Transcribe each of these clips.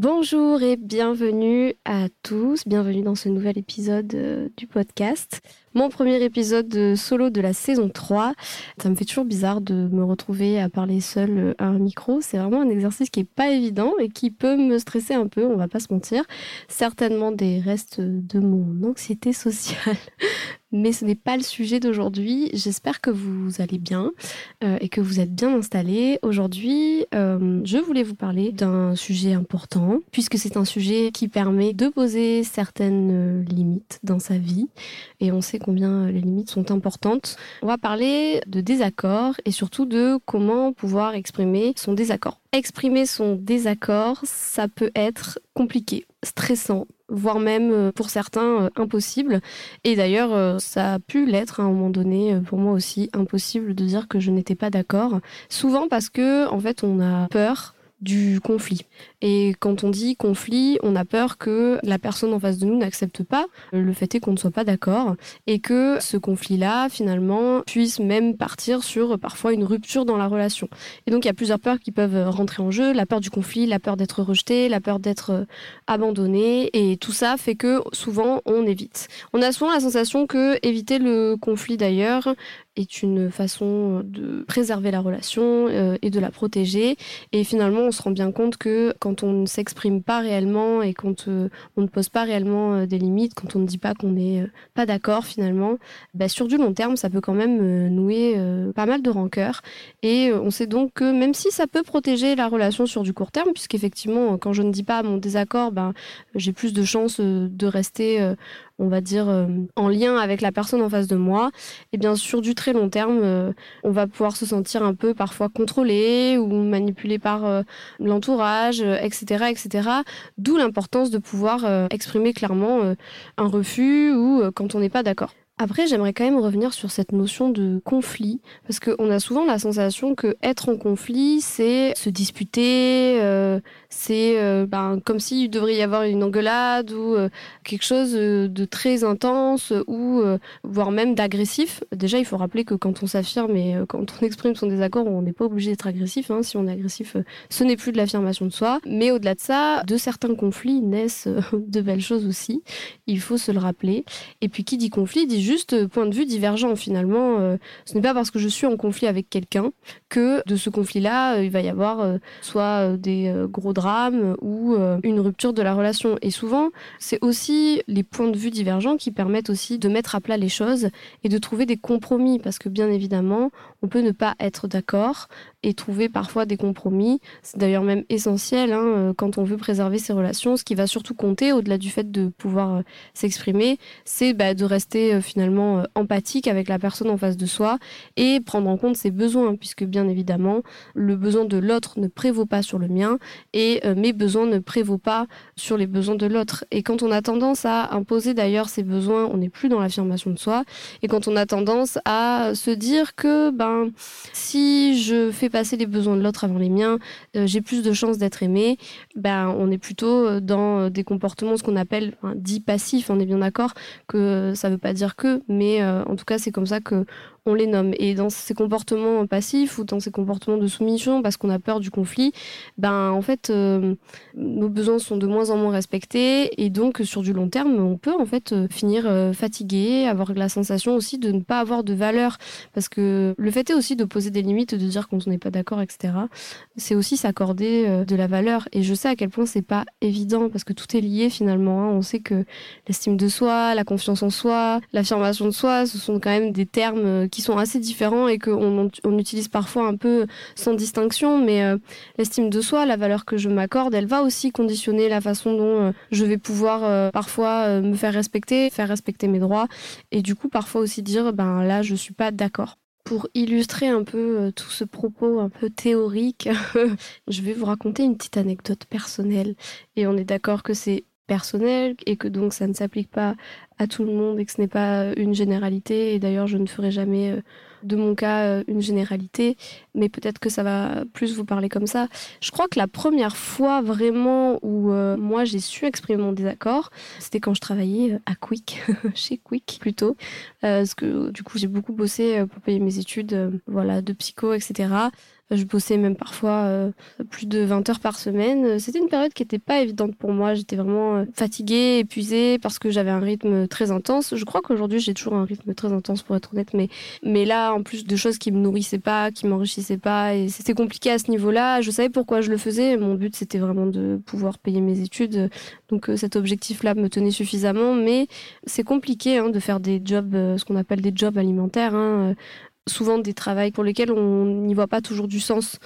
Bonjour et bienvenue à tous, bienvenue dans ce nouvel épisode euh, du podcast. Mon premier épisode de solo de la saison 3. Ça me fait toujours bizarre de me retrouver à parler seul euh, à un micro. C'est vraiment un exercice qui est pas évident et qui peut me stresser un peu, on va pas se mentir. Certainement des restes de mon anxiété sociale. Mais ce n'est pas le sujet d'aujourd'hui. J'espère que vous allez bien euh, et que vous êtes bien installés. Aujourd'hui, euh, je voulais vous parler d'un sujet important, puisque c'est un sujet qui permet de poser certaines euh, limites dans sa vie. Et on sait combien les limites sont importantes. On va parler de désaccord et surtout de comment pouvoir exprimer son désaccord. Exprimer son désaccord, ça peut être compliqué, stressant, voire même euh, pour certains euh, impossible. Et d'ailleurs, euh, ça a pu l'être à un moment donné pour moi aussi impossible de dire que je n'étais pas d'accord. Souvent parce que en fait, on a peur du conflit. Et quand on dit conflit, on a peur que la personne en face de nous n'accepte pas. Le fait est qu'on ne soit pas d'accord et que ce conflit-là, finalement, puisse même partir sur parfois une rupture dans la relation. Et donc il y a plusieurs peurs qui peuvent rentrer en jeu. La peur du conflit, la peur d'être rejeté, la peur d'être abandonné. Et tout ça fait que souvent on évite. On a souvent la sensation que éviter le conflit d'ailleurs est une façon de préserver la relation euh, et de la protéger. Et finalement, on se rend bien compte que quand on ne s'exprime pas réellement et quand euh, on ne pose pas réellement euh, des limites, quand on ne dit pas qu'on n'est pas d'accord finalement, bah, sur du long terme, ça peut quand même nouer pas mal de rancœur. Et on sait donc que même si ça peut protéger la relation sur du court terme, puisqu'effectivement, quand je ne dis pas mon désaccord, ben, j'ai plus de chances de rester on va dire, euh, en lien avec la personne en face de moi, et bien sur du très long terme, euh, on va pouvoir se sentir un peu parfois contrôlé ou manipulé par euh, l'entourage, etc., etc. D'où l'importance de pouvoir exprimer clairement un refus ou quand on n'est pas d'accord. Après, j'aimerais quand même revenir sur cette notion de conflit, parce qu'on a souvent la sensation que être en conflit, c'est se disputer, euh, c'est euh, ben, comme s'il devrait y avoir une engueulade ou euh, quelque chose de très intense ou voire même d'agressif. Déjà, il faut rappeler que quand on s'affirme et quand on exprime son désaccord, on n'est pas obligé d'être agressif. Hein. Si on est agressif, ce n'est plus de l'affirmation de soi. Mais au-delà de ça, de certains conflits naissent de belles choses aussi. Il faut se le rappeler. Et puis, qui dit conflit dit juste point de vue divergent finalement. Euh, ce n'est pas parce que je suis en conflit avec quelqu'un que de ce conflit-là, euh, il va y avoir euh, soit des gros drames ou une rupture de la relation. Et souvent, c'est aussi les points de vue divergents qui permettent aussi de mettre à plat les choses et de trouver des compromis parce que bien évidemment, on peut ne pas être d'accord et trouver parfois des compromis. C'est d'ailleurs même essentiel hein, quand on veut préserver ses relations. Ce qui va surtout compter, au-delà du fait de pouvoir s'exprimer, c'est bah, de rester finalement euh, empathique avec la personne en face de soi et prendre en compte ses besoins, puisque bien évidemment, le besoin de l'autre ne prévaut pas sur le mien et euh, mes besoins ne prévaut pas sur les besoins de l'autre. Et quand on a tendance à imposer d'ailleurs ses besoins, on n'est plus dans l'affirmation de soi. Et quand on a tendance à se dire que ben si je fais passer les besoins de l'autre avant les miens, euh, j'ai plus de chances d'être aimé, ben on est plutôt dans des comportements ce qu'on appelle dits passifs. On est bien d'accord que ça veut pas dire que, mais en tout cas, c'est comme ça que on les nomme. Et dans ces comportements passifs ou dans ces comportements de soumission, parce qu'on a peur du conflit, ben en fait, euh, nos besoins sont de moins en moins respectés et donc sur du long terme, on peut en fait euh, finir euh, fatigué, avoir la sensation aussi de ne pas avoir de valeur, parce que le fait est aussi de poser des limites, de dire qu'on n'est pas d'accord, etc. C'est aussi s'accorder de la valeur. Et je sais à quel point c'est pas évident parce que tout est lié finalement. Hein. On sait que l'estime de soi, la confiance en soi, l'affirmation de soi, ce sont quand même des termes qui sont assez différents et qu'on on utilise parfois un peu sans distinction, mais euh, l'estime de soi, la valeur que je m'accorde, elle va aussi conditionner la façon dont euh, je vais pouvoir euh, parfois me faire respecter, faire respecter mes droits, et du coup parfois aussi dire, ben là, je suis pas d'accord pour illustrer un peu tout ce propos un peu théorique, je vais vous raconter une petite anecdote personnelle. Et on est d'accord que c'est personnel et que donc ça ne s'applique pas à tout le monde et que ce n'est pas une généralité. Et d'ailleurs, je ne ferai jamais euh, de mon cas euh, une généralité, mais peut-être que ça va plus vous parler comme ça. Je crois que la première fois vraiment où euh, moi j'ai su exprimer mon désaccord, c'était quand je travaillais à Quick, chez Quick plutôt, parce que du coup j'ai beaucoup bossé pour payer mes études, voilà, de psycho, etc. Je bossais même parfois euh, plus de 20 heures par semaine. C'était une période qui n'était pas évidente pour moi. J'étais vraiment euh, fatiguée, épuisée parce que j'avais un rythme très intense. Je crois qu'aujourd'hui j'ai toujours un rythme très intense pour être honnête, mais mais là en plus de choses qui me nourrissaient pas, qui m'enrichissaient pas, et c'était compliqué à ce niveau-là. Je savais pourquoi je le faisais. Mon but c'était vraiment de pouvoir payer mes études. Donc euh, cet objectif-là me tenait suffisamment, mais c'est compliqué hein, de faire des jobs, ce qu'on appelle des jobs alimentaires. Hein souvent des travails pour lesquels on n'y voit pas toujours du sens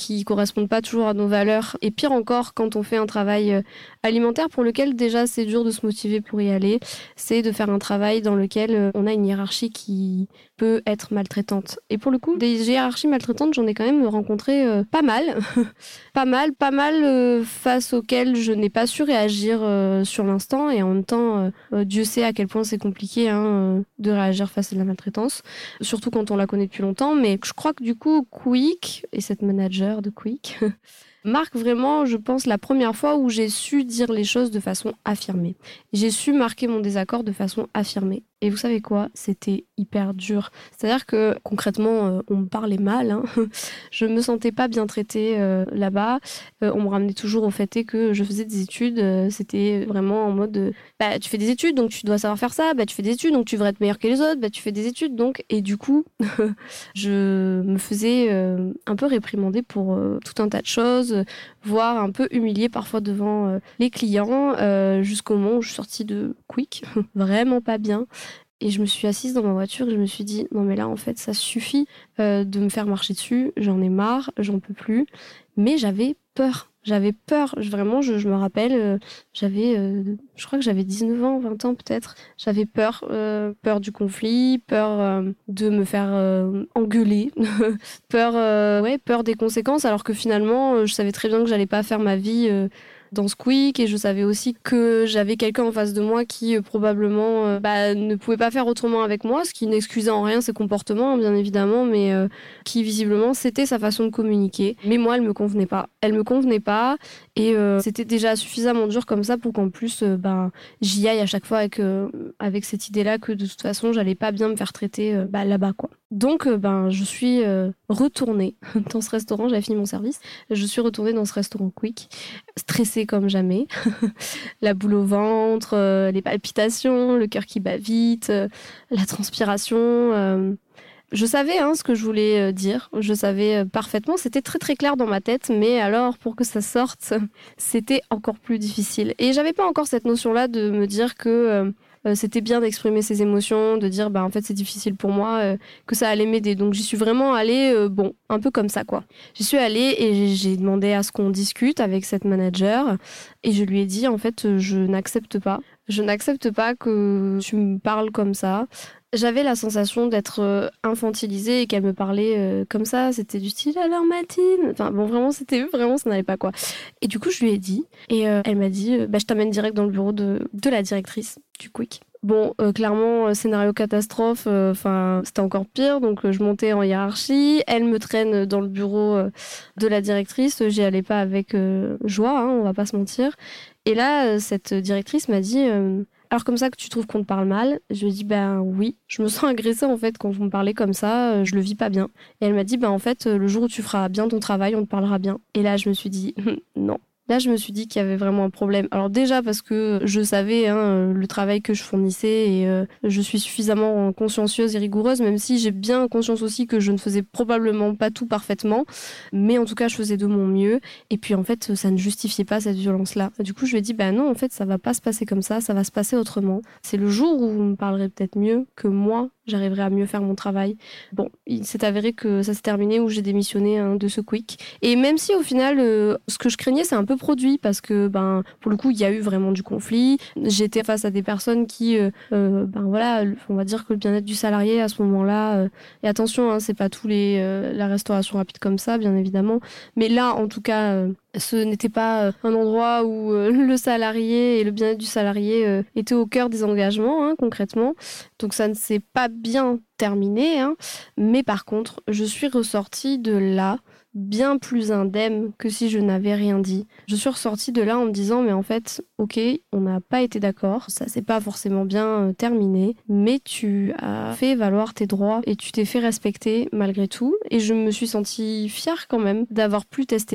qui correspondent pas toujours à nos valeurs. Et pire encore, quand on fait un travail euh, alimentaire pour lequel déjà c'est dur de se motiver pour y aller, c'est de faire un travail dans lequel euh, on a une hiérarchie qui peut être maltraitante. Et pour le coup, des hiérarchies maltraitantes, j'en ai quand même rencontré euh, pas mal. pas mal, pas mal face auxquelles je n'ai pas su réagir sur l'instant. Et en même temps, Dieu sait à quel point c'est compliqué hein, de réagir face à la maltraitance, surtout quand on la connaît depuis longtemps. Mais je crois que du coup, Quick et cette manager de Quick, marque vraiment, je pense, la première fois où j'ai su dire les choses de façon affirmée. J'ai su marquer mon désaccord de façon affirmée. Et vous savez quoi? C'était hyper dur. C'est-à-dire que concrètement, euh, on me parlait mal. Hein. je me sentais pas bien traitée euh, là-bas. Euh, on me ramenait toujours au fait que je faisais des études. C'était vraiment en mode bah, tu fais des études, donc tu dois savoir faire ça. Bah, tu fais des études, donc tu devrais être meilleur que les autres. Bah, tu fais des études, donc. Et du coup, je me faisais un peu réprimander pour tout un tas de choses, voire un peu humiliée parfois devant les clients, jusqu'au moment où je suis sortie de Quick. vraiment pas bien. Et je me suis assise dans ma voiture et je me suis dit, non mais là en fait ça suffit euh, de me faire marcher dessus, j'en ai marre, j'en peux plus. Mais j'avais peur. J'avais peur, vraiment, je, me rappelle, euh, j'avais, euh, je crois que j'avais 19 ans, 20 ans peut-être. J'avais peur, peur du conflit, peur de me faire engueuler, peur, ouais, peur des conséquences, alors que finalement, je savais très bien que j'allais pas faire ma vie dans Squeak et je savais aussi que j'avais quelqu'un en face de moi qui euh, probablement euh, bah, ne pouvait pas faire autrement avec moi, ce qui n'excusait en rien ses comportements, bien évidemment, mais euh, qui visiblement c'était sa façon de communiquer. Mais moi, elle me convenait pas. Elle me convenait pas et c'était déjà suffisamment dur comme ça pour qu'en plus, bah, j'y aille à chaque fois avec, avec cette idée-là que de toute façon, j'allais pas bien me faire traiter bah, là-bas, quoi. Donc, ben, je suis retournée dans ce restaurant. J'avais fini mon service. Je suis retournée dans ce restaurant Quick, stressée comme jamais. la boule au ventre, euh, les palpitations, le cœur qui bat vite, euh, la transpiration. Euh. Je savais hein, ce que je voulais dire, je savais parfaitement, c'était très très clair dans ma tête, mais alors pour que ça sorte, c'était encore plus difficile. Et j'avais pas encore cette notion-là de me dire que euh, c'était bien d'exprimer ses émotions, de dire bah en fait c'est difficile pour moi, euh, que ça allait m'aider. Donc j'y suis vraiment allée, euh, bon, un peu comme ça quoi. J'y suis allée et j'ai demandé à ce qu'on discute avec cette manager et je lui ai dit en fait je n'accepte pas. Je n'accepte pas que tu me parles comme ça. J'avais la sensation d'être infantilisée et qu'elle me parlait comme ça. C'était du style alors Matine. Enfin bon, vraiment, c'était vraiment, ça n'allait pas quoi. Et du coup, je lui ai dit. Et elle m'a dit bah, Je t'amène direct dans le bureau de, de la directrice du quick. Bon, euh, clairement, euh, scénario catastrophe, euh, enfin, c'était encore pire. Donc, je montais en hiérarchie. Elle me traîne dans le bureau de la directrice. J'y allais pas avec joie, hein, on va pas se mentir. Et là, cette directrice m'a dit alors comme ça que tu trouves qu'on te parle mal Je lui ai dit ben oui, je me sens agressée en fait quand vous me parlez comme ça, euh, je le vis pas bien. Et elle m'a dit ben en fait le jour où tu feras bien ton travail, on te parlera bien. Et là je me suis dit non, Là, je me suis dit qu'il y avait vraiment un problème. Alors déjà parce que je savais hein, le travail que je fournissais et euh, je suis suffisamment consciencieuse et rigoureuse, même si j'ai bien conscience aussi que je ne faisais probablement pas tout parfaitement. Mais en tout cas, je faisais de mon mieux. Et puis en fait, ça ne justifiait pas cette violence-là. Du coup, je lui ai dit, bah non, en fait, ça va pas se passer comme ça, ça va se passer autrement. C'est le jour où vous me parlerez peut-être mieux que moi j'arriverai à mieux faire mon travail. Bon, il s'est avéré que ça s'est terminé où j'ai démissionné hein, de ce quick. Et même si au final, euh, ce que je craignais, c'est un peu produit parce que, ben, pour le coup, il y a eu vraiment du conflit. J'étais face à des personnes qui, euh, euh, ben voilà, on va dire que le bien-être du salarié à ce moment-là. et attention, hein, c'est pas tous les la restauration rapide comme ça, bien évidemment. Mais là, en tout cas ce n'était pas euh, un endroit où euh, le salarié et le bien-être du salarié euh, étaient au cœur des engagements, hein, concrètement. Donc ça ne s'est pas bien terminé. Hein. Mais par contre, je suis ressortie de là bien plus indemne que si je n'avais rien dit. Je suis ressortie de là en me disant mais en fait, ok, on n'a pas été d'accord, ça s'est pas forcément bien terminé, mais tu as fait valoir tes droits et tu t'es fait respecter malgré tout. Et je me suis sentie fière quand même d'avoir pu tester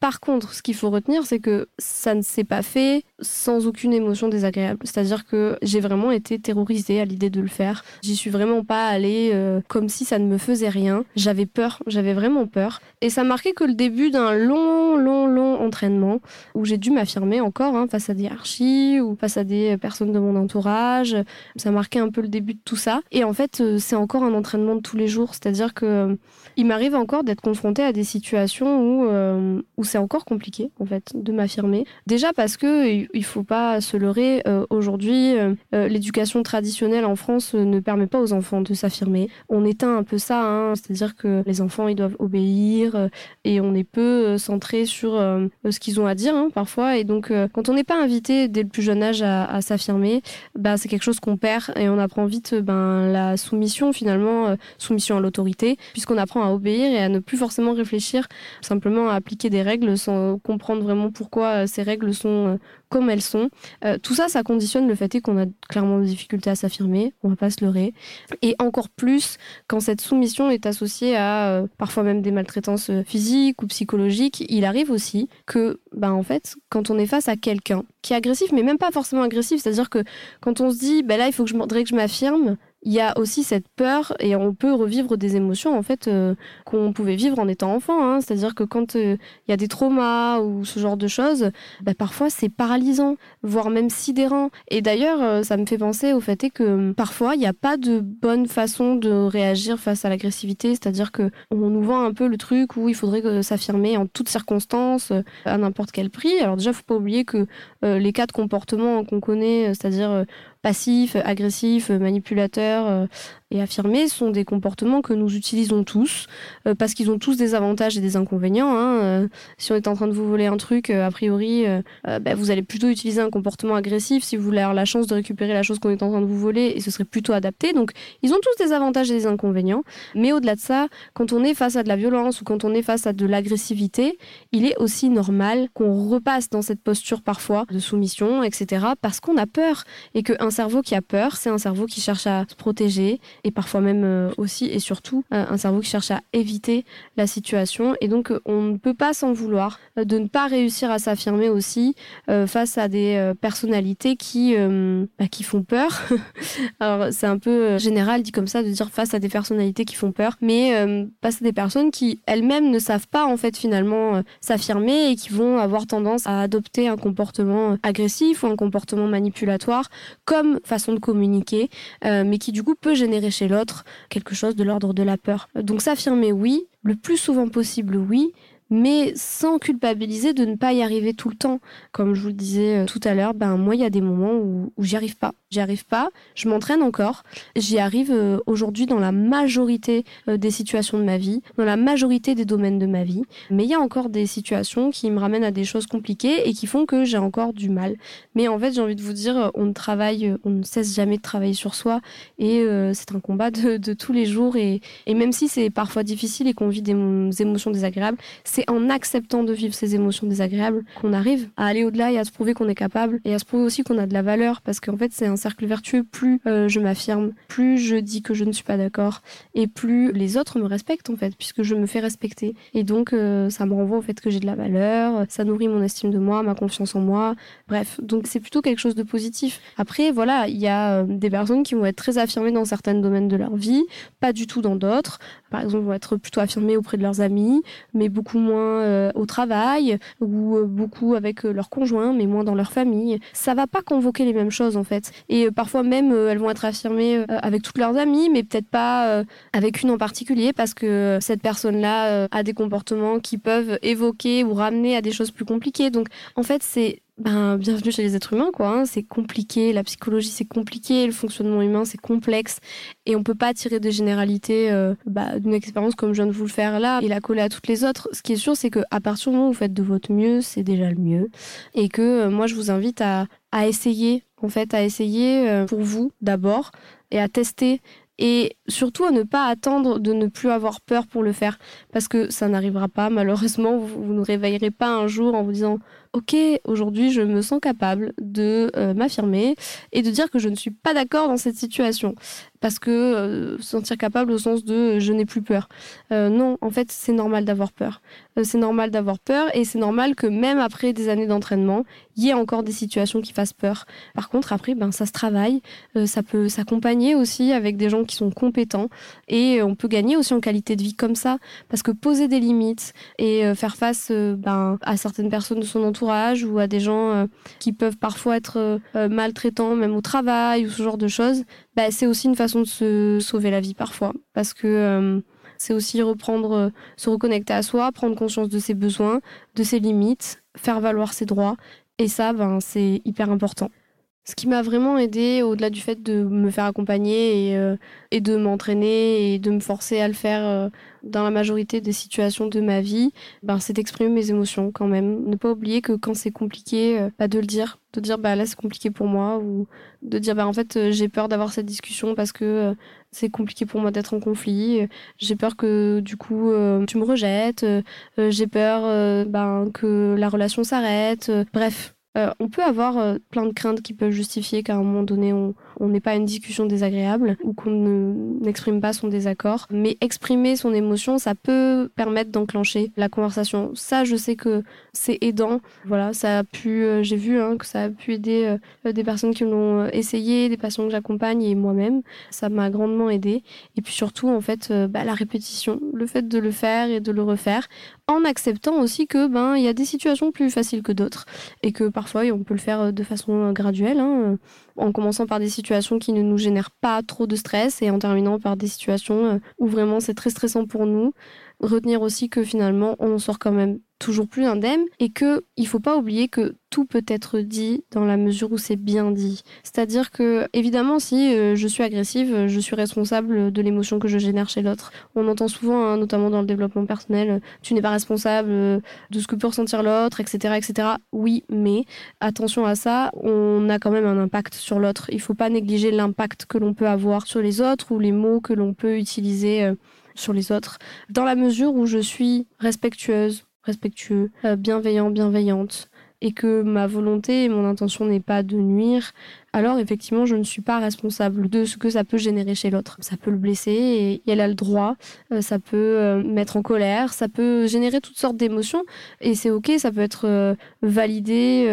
Par contre, ce qu'il faut retenir, c'est que ça ne s'est pas fait sans aucune émotion désagréable. C'est-à-dire que j'ai vraiment été terrorisée à l'idée de le faire. J'y suis vraiment pas allée euh, comme si ça ne me faisait rien. J'avais peur, j'avais vraiment peur. Et ça marquait que le début d'un long, long, long entraînement où j'ai dû m'affirmer encore hein, face à des archis ou face à des personnes de mon entourage. Ça marquait un peu le début de tout ça. Et en fait, euh, c'est encore un entraînement de tous les jours. C'est-à-dire que euh, il m'arrive encore d'être confrontée à des situations où, où c'est encore compliqué en fait de m'affirmer. Déjà parce que il faut pas se leurrer. Euh, aujourd'hui, euh, euh, l'éducation traditionnelle en France ne permet pas aux enfants de s'affirmer. On éteint un peu ça, hein. c'est-à-dire que les enfants ils doivent obéir et on est peu centré sur ce qu'ils ont à dire hein, parfois. Et donc quand on n'est pas invité dès le plus jeune âge à, s'affirmer, bah c'est quelque chose qu'on perd et on apprend vite ben la soumission finalement, soumission à l'autorité, puisqu'on apprend à obéir et à ne plus forcément réfléchir, simplement à appliquer des règles sans comprendre vraiment pourquoi ces règles sont comme elles sont. Euh, tout ça, ça conditionne le fait qu'on a clairement des difficultés à s'affirmer, on va pas se leurrer. Et encore plus quand cette soumission est associée à euh, parfois même des maltraitances euh, physiques ou psychologiques, il arrive aussi que, ben en fait, quand on est face à quelqu'un qui est agressif, mais même pas forcément agressif, c'est-à-dire que quand on se dit, ben là, il faut que je m'affirme, il y a aussi cette peur et on peut revivre des émotions en fait euh, qu'on pouvait vivre en étant enfant. Hein. C'est-à-dire que quand euh, il y a des traumas ou ce genre de choses, bah, parfois c'est paralysant, voire même sidérant. Et d'ailleurs, euh, ça me fait penser au fait que hum, parfois il n'y a pas de bonne façon de réagir face à l'agressivité. C'est-à-dire que on nous vend un peu le truc où il faudrait s'affirmer en toutes circonstances, à n'importe quel prix. Alors déjà, faut pas oublier que les cas de comportement qu'on connaît, c'est-à-dire passif, agressif, manipulateur euh, et affirmé sont des comportements que nous utilisons tous euh, parce qu'ils ont tous des avantages et des inconvénients. Hein. Euh, si on est en train de vous voler un truc, a priori, bah, vous allez plutôt utiliser un comportement agressif si vous voulez avoir la chance de récupérer la chose qu'on est en train de vous voler et ce serait plutôt adapté. Donc ils ont tous des avantages et des inconvénients. Mais au-delà de ça, quand on est face à de la violence ou quand on est face à de l'agressivité, il est aussi normal qu'on repasse dans cette posture parfois de soumission, etc. parce qu'on a peur et qu'un cerveau qui a peur, c'est un cerveau qui cherche à se protéger et parfois même euh, aussi et surtout euh, un cerveau qui cherche à éviter la situation. Et donc euh, on ne peut pas s'en vouloir de ne pas réussir à s'affirmer aussi face à des personnalités qui, bah, qui font peur. Alors c'est un peu général dit comme ça de dire face à des personnalités qui font peur, mais face à des personnes qui elles-mêmes ne savent pas en fait finalement s'affirmer et qui vont avoir tendance à adopter un comportement agressif ou un comportement manipulatoire comme façon de communiquer, mais qui du coup peut générer chez l'autre quelque chose de l'ordre de la peur. Donc s'affirmer oui, le plus souvent possible oui, mais sans culpabiliser de ne pas y arriver tout le temps. Comme je vous le disais tout à l'heure, ben moi il y a des moments où j'y arrive pas. J'y arrive pas, je m'entraîne encore, j'y arrive aujourd'hui dans la majorité des situations de ma vie, dans la majorité des domaines de ma vie, mais il y a encore des situations qui me ramènent à des choses compliquées et qui font que j'ai encore du mal. Mais en fait, j'ai envie de vous dire, on ne travaille, on ne cesse jamais de travailler sur soi et euh, c'est un combat de, de, tous les jours et, et même si c'est parfois difficile et qu'on vit des émotions désagréables, c'est en acceptant de vivre ces émotions désagréables qu'on arrive à aller au-delà et à se prouver qu'on est capable et à se prouver aussi qu'on a de la valeur parce qu'en fait c'est un vertueux. Plus euh, je m'affirme, plus je dis que je ne suis pas d'accord et plus les autres me respectent en fait puisque je me fais respecter et donc euh, ça me renvoie au fait que j'ai de la valeur, ça nourrit mon estime de moi, ma confiance en moi, bref donc c'est plutôt quelque chose de positif. Après voilà il y a des personnes qui vont être très affirmées dans certains domaines de leur vie, pas du tout dans d'autres. Par exemple, vont être plutôt affirmées auprès de leurs amis, mais beaucoup moins euh, au travail ou euh, beaucoup avec euh, leur conjoint, mais moins dans leur famille. Ça va pas convoquer les mêmes choses en fait. Et parfois même, elles vont être affirmées avec toutes leurs amies, mais peut-être pas avec une en particulier parce que cette personne-là a des comportements qui peuvent évoquer ou ramener à des choses plus compliquées. Donc en fait, c'est ben, bienvenue chez les êtres humains, quoi. Hein. C'est compliqué, la psychologie c'est compliqué, le fonctionnement humain c'est complexe, et on peut pas tirer des généralités euh, bah, d'une expérience comme je viens de vous le faire là et la coller à toutes les autres. Ce qui est sûr, c'est que à partir du moment où vous faites de votre mieux, c'est déjà le mieux, et que euh, moi je vous invite à, à essayer, en fait, à essayer euh, pour vous d'abord et à tester et surtout à ne pas attendre de ne plus avoir peur pour le faire parce que ça n'arrivera pas malheureusement vous, vous ne réveillerez pas un jour en vous disant ok, aujourd'hui je me sens capable de euh, m'affirmer et de dire que je ne suis pas d'accord dans cette situation. Parce que euh, sentir capable au sens de euh, je n'ai plus peur. non, en fait, c'est normal d'avoir peur. c'est normal d'avoir peur et c'est normal que même après des années d'entraînement, il y ait encore des situations qui fassent peur. Par contre, après, ben, ça se travaille. ça peut s'accompagner aussi avec des gens qui sont compétents et on peut gagner aussi en qualité de vie comme ça. Parce que poser des limites et faire face ben, à certaines personnes de son entourage, ou à des gens euh, qui peuvent parfois être euh, euh, maltraitants, même au travail ou ce genre de choses, bah, c'est aussi une façon de se sauver la vie parfois. Parce que c'est aussi reprendre, se reconnecter à soi, prendre conscience de ses besoins, de ses limites, faire valoir ses droits. Et ça, ben, c'est hyper important. Ce qui m'a vraiment aidé, au-delà du fait de me faire accompagner et, euh, de m'entraîner et de me forcer à le faire euh, dans la majorité des situations de ma vie, ben, c'est d'exprimer mes émotions quand même. Ne pas oublier que quand c'est compliqué, euh, bah, de le dire. De dire, bah, là, c'est compliqué pour moi. Ou de dire, bah, en fait, j'ai peur d'avoir cette discussion parce que c'est compliqué pour moi d'être en conflit. J'ai peur que, du coup, tu me rejettes. j'ai peur ben, que la relation s'arrête. bref euh, on peut avoir euh, plein de craintes qui peuvent justifier qu'à un moment donné, on n'ait pas une discussion désagréable ou qu'on n'exprime pas son désaccord. Mais exprimer son émotion, ça peut permettre d'enclencher la conversation. Ça, je sais que c'est aidant. Voilà, ça a pu, euh, j'ai vu hein, que ça a pu aider des personnes qui l'ont essayé, des patients que j'accompagne et moi-même. Ça m'a grandement aidé. Et puis surtout, en fait, bah, la répétition, le fait de le faire et de le refaire, en acceptant aussi que ben il y a des situations plus faciles que d'autres et que parfois on peut le faire euh, de façon euh, graduelle, hein, euh, en commençant par des situations qui ne nous génèrent pas trop de stress et en terminant par des situations où vraiment c'est très stressant pour nous. Retenir aussi que finalement on sort quand même toujours plus indemne et que il faut pas oublier que tout peut être dit dans la mesure où c'est bien dit. C'est-à-dire que évidemment si euh, je suis agressive, je suis responsable de l'émotion que je génère chez l'autre. On entend souvent, hein, notamment dans le développement personnel, tu n'es pas responsable euh, de ce que peut ressentir l'autre, etc., etc. Oui, mais attention à ça, on a quand même un impact sur l'autre. Il faut pas négliger l'impact que l'on peut avoir sur les autres ou les mots que l'on peut utiliser. Euh, sur les autres, dans la mesure où je suis respectueuse, respectueux, euh, bienveillant, bienveillante, et que ma volonté et mon intention n'est pas de nuire, alors effectivement je ne suis pas responsable de ce que ça peut générer chez l'autre. Ça peut le blesser et elle a le droit, euh, ça peut euh, mettre en colère, ça peut générer toutes sortes d'émotions et c'est ok, ça peut être validé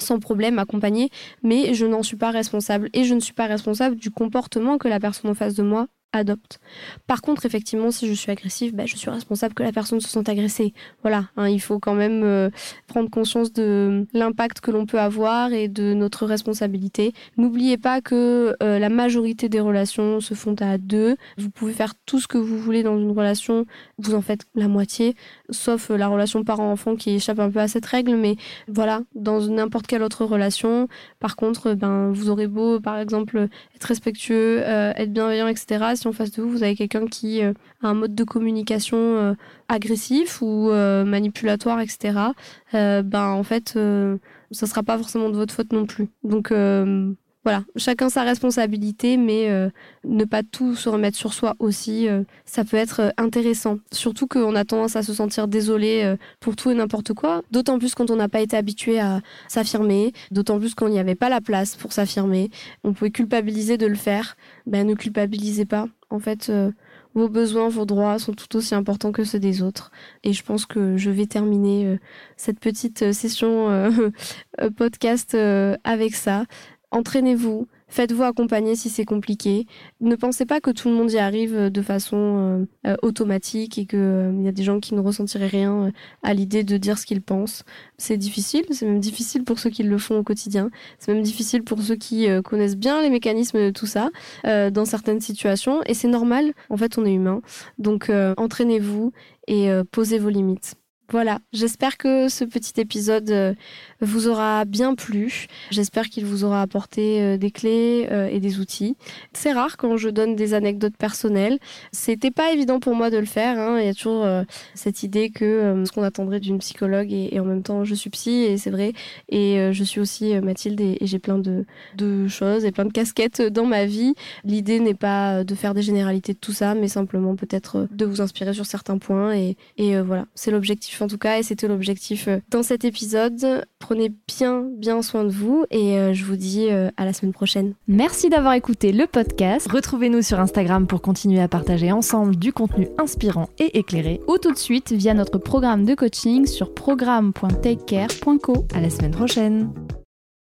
sans problème, accompagné, mais je n'en suis pas responsable et je ne suis pas responsable du comportement que la personne en face de moi adopte. Par contre, effectivement, si je suis agressive, bah, je suis responsable que la personne se sente agressée. Voilà, hein, il faut quand même euh, prendre conscience de l'impact que l'on peut avoir et de notre responsabilité. N'oubliez pas que euh, la majorité des relations se font à deux. Vous pouvez faire tout ce que vous voulez dans une relation, vous en faites la moitié, sauf euh, la relation parent-enfant qui échappe un peu à cette règle, mais voilà, dans n'importe quelle autre relation, par contre, ben, vous aurez beau, par exemple, être respectueux, être bienveillant, etc en face de vous, vous avez quelqu'un qui euh, a un mode de communication euh, agressif ou euh, manipulatoire, etc., ben en fait, ça sera pas forcément de votre faute non plus. Donc voilà, chacun sa responsabilité, mais ne pas tout se remettre sur soi aussi, ça peut être intéressant. Surtout qu'on a tendance à se sentir désolé pour tout et n'importe quoi, d'autant plus quand on n'a pas été habitué à s'affirmer, d'autant plus quand il n'y avait pas la place pour s'affirmer. On pouvait culpabiliser de le faire, ben ne culpabilisez pas. En fait, euh, vos besoins, vos droits sont tout aussi importants que ceux des autres. Et je pense que je vais terminer euh, cette petite euh, session podcast avec ça. Entraînez-vous, Faites-vous accompagner si c'est compliqué. Ne pensez pas que tout le monde y arrive euh, de façon euh, euh, automatique et qu'il y a des gens qui ne ressentiraient rien à l'idée de dire ce qu'ils pensent. C'est difficile, c'est même difficile pour ceux qui le font au quotidien. C'est même difficile pour ceux qui connaissent bien les mécanismes de tout ça dans certaines situations. Et c'est normal, en fait on est humain. Donc entraînez-vous et posez vos limites. Voilà, j'espère que ce petit épisode euh, vous aura bien plu. J'espère qu'il vous aura apporté euh, des clés euh, et des outils. C'est rare quand je donne des anecdotes personnelles. C'était pas évident pour moi de le faire. Hein. Il y a toujours cette idée que ce qu'on attendrait d'une psychologue et, en même temps je suis psy et c'est vrai. Et je suis aussi Mathilde et, j'ai plein de, choses et plein de casquettes dans ma vie. L'idée n'est pas de faire des généralités de tout ça, mais simplement peut-être de vous inspirer sur certains points. Et voilà, c'est l'objectif en tout cas et c'était l'objectif euh, dans cet épisode. Prenez bien bien soin de vous et euh, je vous dis euh, à la semaine prochaine. Merci d'avoir écouté le podcast. Retrouvez-nous sur Instagram pour continuer à partager ensemble du contenu inspirant et éclairé ou tout de suite via notre programme de coaching sur programme.takecare.co. À la semaine prochaine.